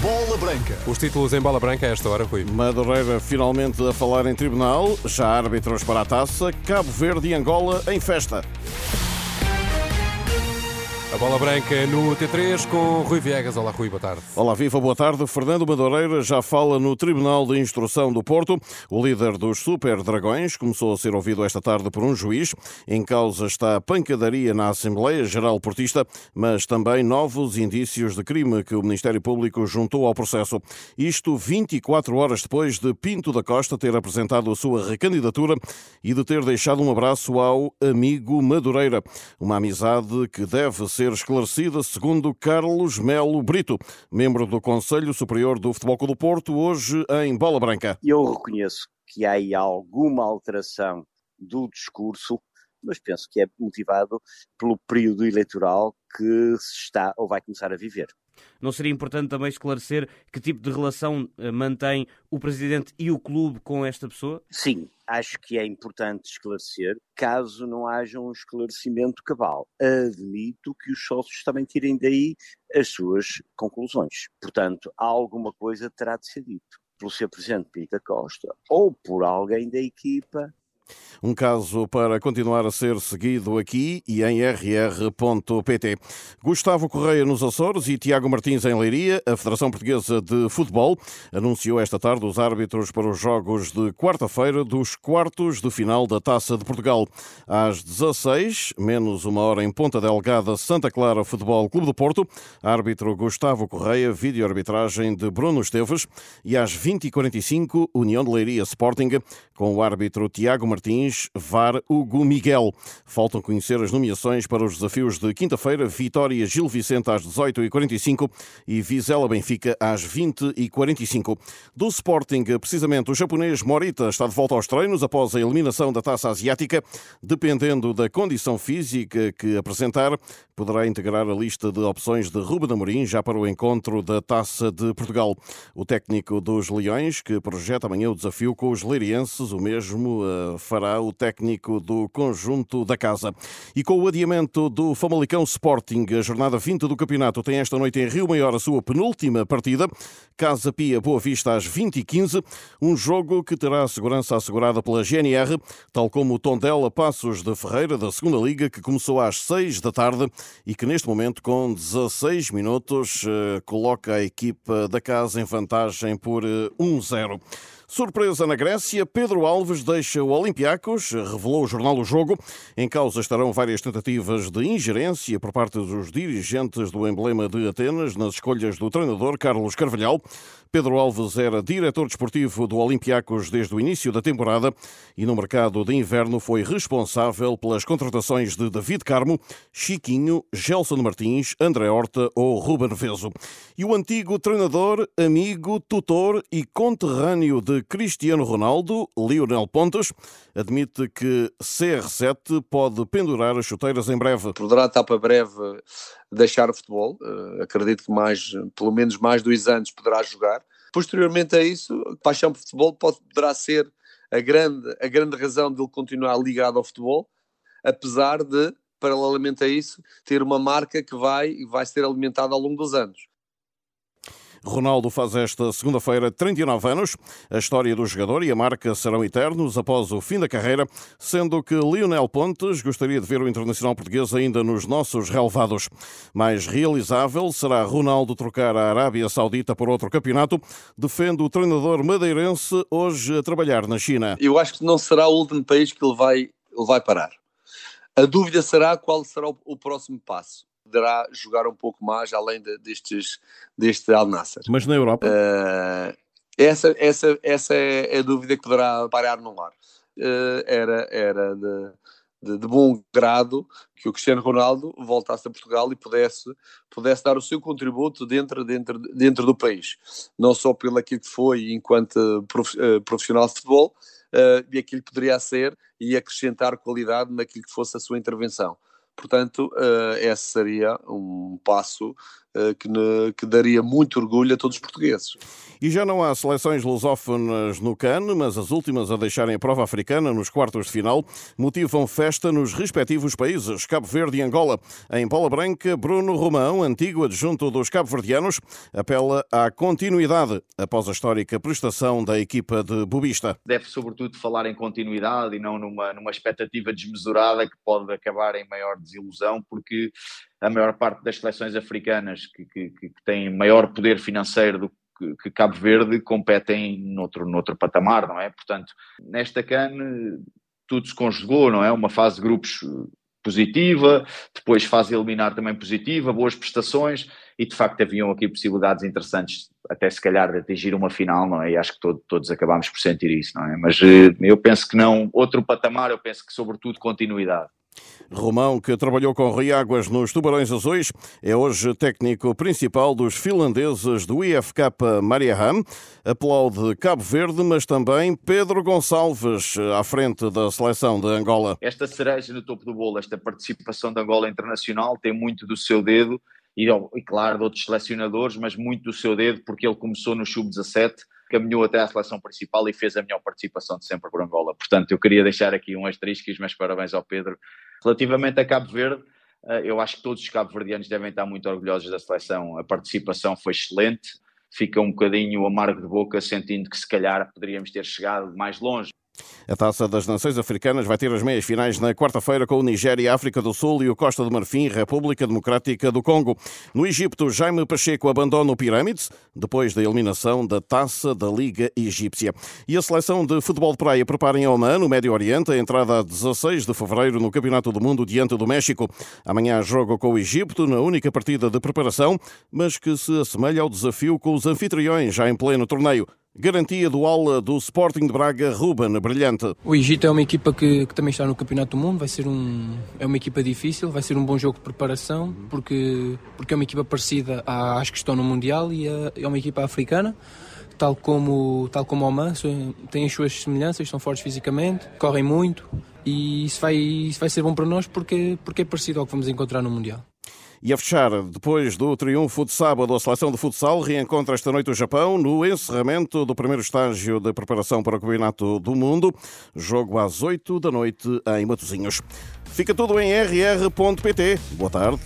Bola Branca. Os títulos em bola branca a esta hora, Rui. Madureira finalmente a falar em tribunal, já árbitros para a taça, Cabo Verde e Angola em festa. A bola branca no T3 com Rui Viegas. Olá, Rui, boa tarde. Olá, viva, boa tarde. Fernando Madureira já fala no Tribunal de Instrução do Porto. O líder dos Super Dragões começou a ser ouvido esta tarde por um juiz. Em causa está a pancadaria na Assembleia Geral Portista, mas também novos indícios de crime que o Ministério Público juntou ao processo. Isto 24 horas depois de Pinto da Costa ter apresentado a sua recandidatura e de ter deixado um abraço ao amigo Madureira. Uma amizade que deve ser ser esclarecida, segundo Carlos Melo Brito, membro do Conselho Superior do Futebol Clube do Porto, hoje em Bola Branca. Eu reconheço que há aí alguma alteração do discurso, mas penso que é motivado pelo período eleitoral que se está ou vai começar a viver. Não seria importante também esclarecer que tipo de relação eh, mantém o presidente e o clube com esta pessoa? Sim, acho que é importante esclarecer, caso não haja um esclarecimento cabal. Admito que os sócios também tirem daí as suas conclusões. Portanto, alguma coisa terá de ser dito pelo seu presidente Pita Costa ou por alguém da equipa um caso para continuar a ser seguido aqui e em rr.pt. Gustavo Correia nos Açores e Tiago Martins em Leiria, a Federação Portuguesa de Futebol, anunciou esta tarde os árbitros para os jogos de quarta-feira dos quartos de final da Taça de Portugal. Às 16, menos uma hora em Ponta Delgada, Santa Clara Futebol Clube do Porto, árbitro Gustavo Correia, vídeo-arbitragem de Bruno Esteves e às 20h45, União de Leiria Sporting, com o árbitro Tiago Martins Martins, VAR Hugo Miguel. Faltam conhecer as nomeações para os desafios de quinta-feira, Vitória Gil Vicente às 18h45 e Vizela Benfica às 20h45. Do Sporting, precisamente, o japonês Morita está de volta aos treinos após a eliminação da Taça Asiática. Dependendo da condição física que apresentar, poderá integrar a lista de opções de Ruben Amorim já para o encontro da Taça de Portugal. O técnico dos Leões, que projeta amanhã o desafio com os leirienses, o mesmo uh, fará o técnico do conjunto da casa. E com o adiamento do Famalicão Sporting, a jornada 20 do campeonato tem esta noite em Rio Maior a sua penúltima partida. Casa Pia Boa Vista às 20h15, um jogo que terá a segurança assegurada pela GNR, tal como o Tondela Passos de Ferreira da segunda Liga, que começou às 6 da tarde e que neste momento, com 16 minutos, eh, coloca a equipa da casa em vantagem por 1-0. Surpresa na Grécia, Pedro Alves deixa o Olympiacos, revelou o jornal O Jogo. Em causa estarão várias tentativas de ingerência por parte dos dirigentes do emblema de Atenas nas escolhas do treinador Carlos Carvalhal. Pedro Alves era diretor desportivo do Olympiacos desde o início da temporada e no mercado de inverno foi responsável pelas contratações de David Carmo, Chiquinho, Gelson Martins, André Horta ou Ruben Veso. E o antigo treinador, amigo, tutor e conterrâneo de Cristiano Ronaldo, Lionel Pontes, admite que CR7 pode pendurar as chuteiras em breve. Poderá estar para breve deixar o futebol. Uh, acredito que mais, pelo menos mais dois anos poderá jogar. Posteriormente a isso, a paixão por futebol pode, poderá ser a grande, a grande razão de ele continuar ligado ao futebol, apesar de, paralelamente a isso, ter uma marca que vai, vai ser alimentada ao longo dos anos. Ronaldo faz esta segunda-feira 39 anos. A história do jogador e a marca serão eternos após o fim da carreira, sendo que Lionel Pontes gostaria de ver o internacional português ainda nos nossos relevados. Mais realizável será Ronaldo trocar a Arábia Saudita por outro campeonato, defende o treinador madeirense hoje a trabalhar na China. Eu acho que não será o último país que ele vai, ele vai parar. A dúvida será qual será o, o próximo passo poderá jogar um pouco mais além de, destes, deste Al Nasser. Mas na Europa? Uh, essa, essa, essa é a dúvida que poderá parar no lar. Uh, era era de, de, de, bom grado que o Cristiano Ronaldo voltasse a Portugal e pudesse, pudesse dar o seu contributo dentro, dentro, dentro do país. Não só pelo aquilo que foi enquanto eh, profissional de futebol, uh, e aquilo que poderia ser e acrescentar qualidade naquilo que fosse a sua intervenção. Portanto, uh, esse seria um passo que, ne, que daria muito orgulho a todos os portugueses. E já não há seleções lusófonas no CAN, mas as últimas a deixarem a prova africana nos quartos de final motivam festa nos respectivos países, Cabo Verde e Angola. Em bola branca, Bruno Romão, antigo adjunto dos cabo-verdianos, apela à continuidade após a histórica prestação da equipa de Bubista. Deve, sobretudo, falar em continuidade e não numa, numa expectativa desmesurada que pode acabar em maior desilusão, porque a maior parte das seleções africanas que, que, que têm maior poder financeiro do que, que Cabo Verde competem noutro, noutro patamar, não é? Portanto, nesta CAN tudo se conjugou, não é? Uma fase de grupos positiva, depois fase eliminar também positiva, boas prestações e de facto haviam aqui possibilidades interessantes até se calhar de atingir uma final, não é? E acho que todo, todos acabámos por sentir isso, não é? Mas eh, eu penso que não, outro patamar, eu penso que sobretudo continuidade. Romão, que trabalhou com Rui Águas nos Tubarões Azuis, é hoje técnico principal dos finlandeses do IFK Mariehamn. Aplaude Cabo Verde, mas também Pedro Gonçalves, à frente da seleção de Angola. Esta cereja no topo do bolo, esta participação da Angola internacional, tem muito do seu dedo e, e claro, de outros selecionadores, mas muito do seu dedo, porque ele começou no Sub-17 caminhou até à seleção principal e fez a melhor participação de sempre por Angola. Portanto, eu queria deixar aqui um asterisco e os meus parabéns ao Pedro. Relativamente a Cabo Verde, eh, eu acho que todos os cabo-verdianos devem estar muito orgulhosos da seleção. A participação foi excelente, fica um bocadinho amargo de boca, sentindo que se calhar poderíamos ter chegado mais longe. A Taça das Nações Africanas vai ter as meias finais na quarta-feira com o Nigéria, África do Sul e o Costa do Marfim, República Democrática do Congo. No Egito, Jaime Pacheco abandona o Pirâmides depois da eliminação da Taça da Liga Egípcia. E a seleção de futebol de praia prepara em Oman, no Médio Oriente, a entrada a 16 de fevereiro no Campeonato do Mundo diante do México. Amanhã joga com o Egito na única partida de preparação, mas que se assemelha ao desafio com os anfitriões já em pleno torneio. Garantia do aula do Sporting de Braga, Ruben Brilhante. O Egito é uma equipa que, que, também está no Campeonato do Mundo, vai ser um, é uma equipa difícil, vai ser um bom jogo de preparação, porque, porque é uma equipa parecida às que estão no Mundial e é, é uma equipa africana tal como, tal como o Oman, têm as suas semelhanças, são fortes fisicamente, correm muito e isso vai, isso vai ser bom para nós porque, porque é parecido ao que vamos encontrar no Mundial. E a fechar, depois do triunfo de sábado, a seleção de futsal reencontra esta noite o Japão no encerramento do primeiro estágio de preparação para o Campeonato do Mundo. Jogo às 8 da noite em Matosinhos. Fica tudo em rr.pt. Boa tarde.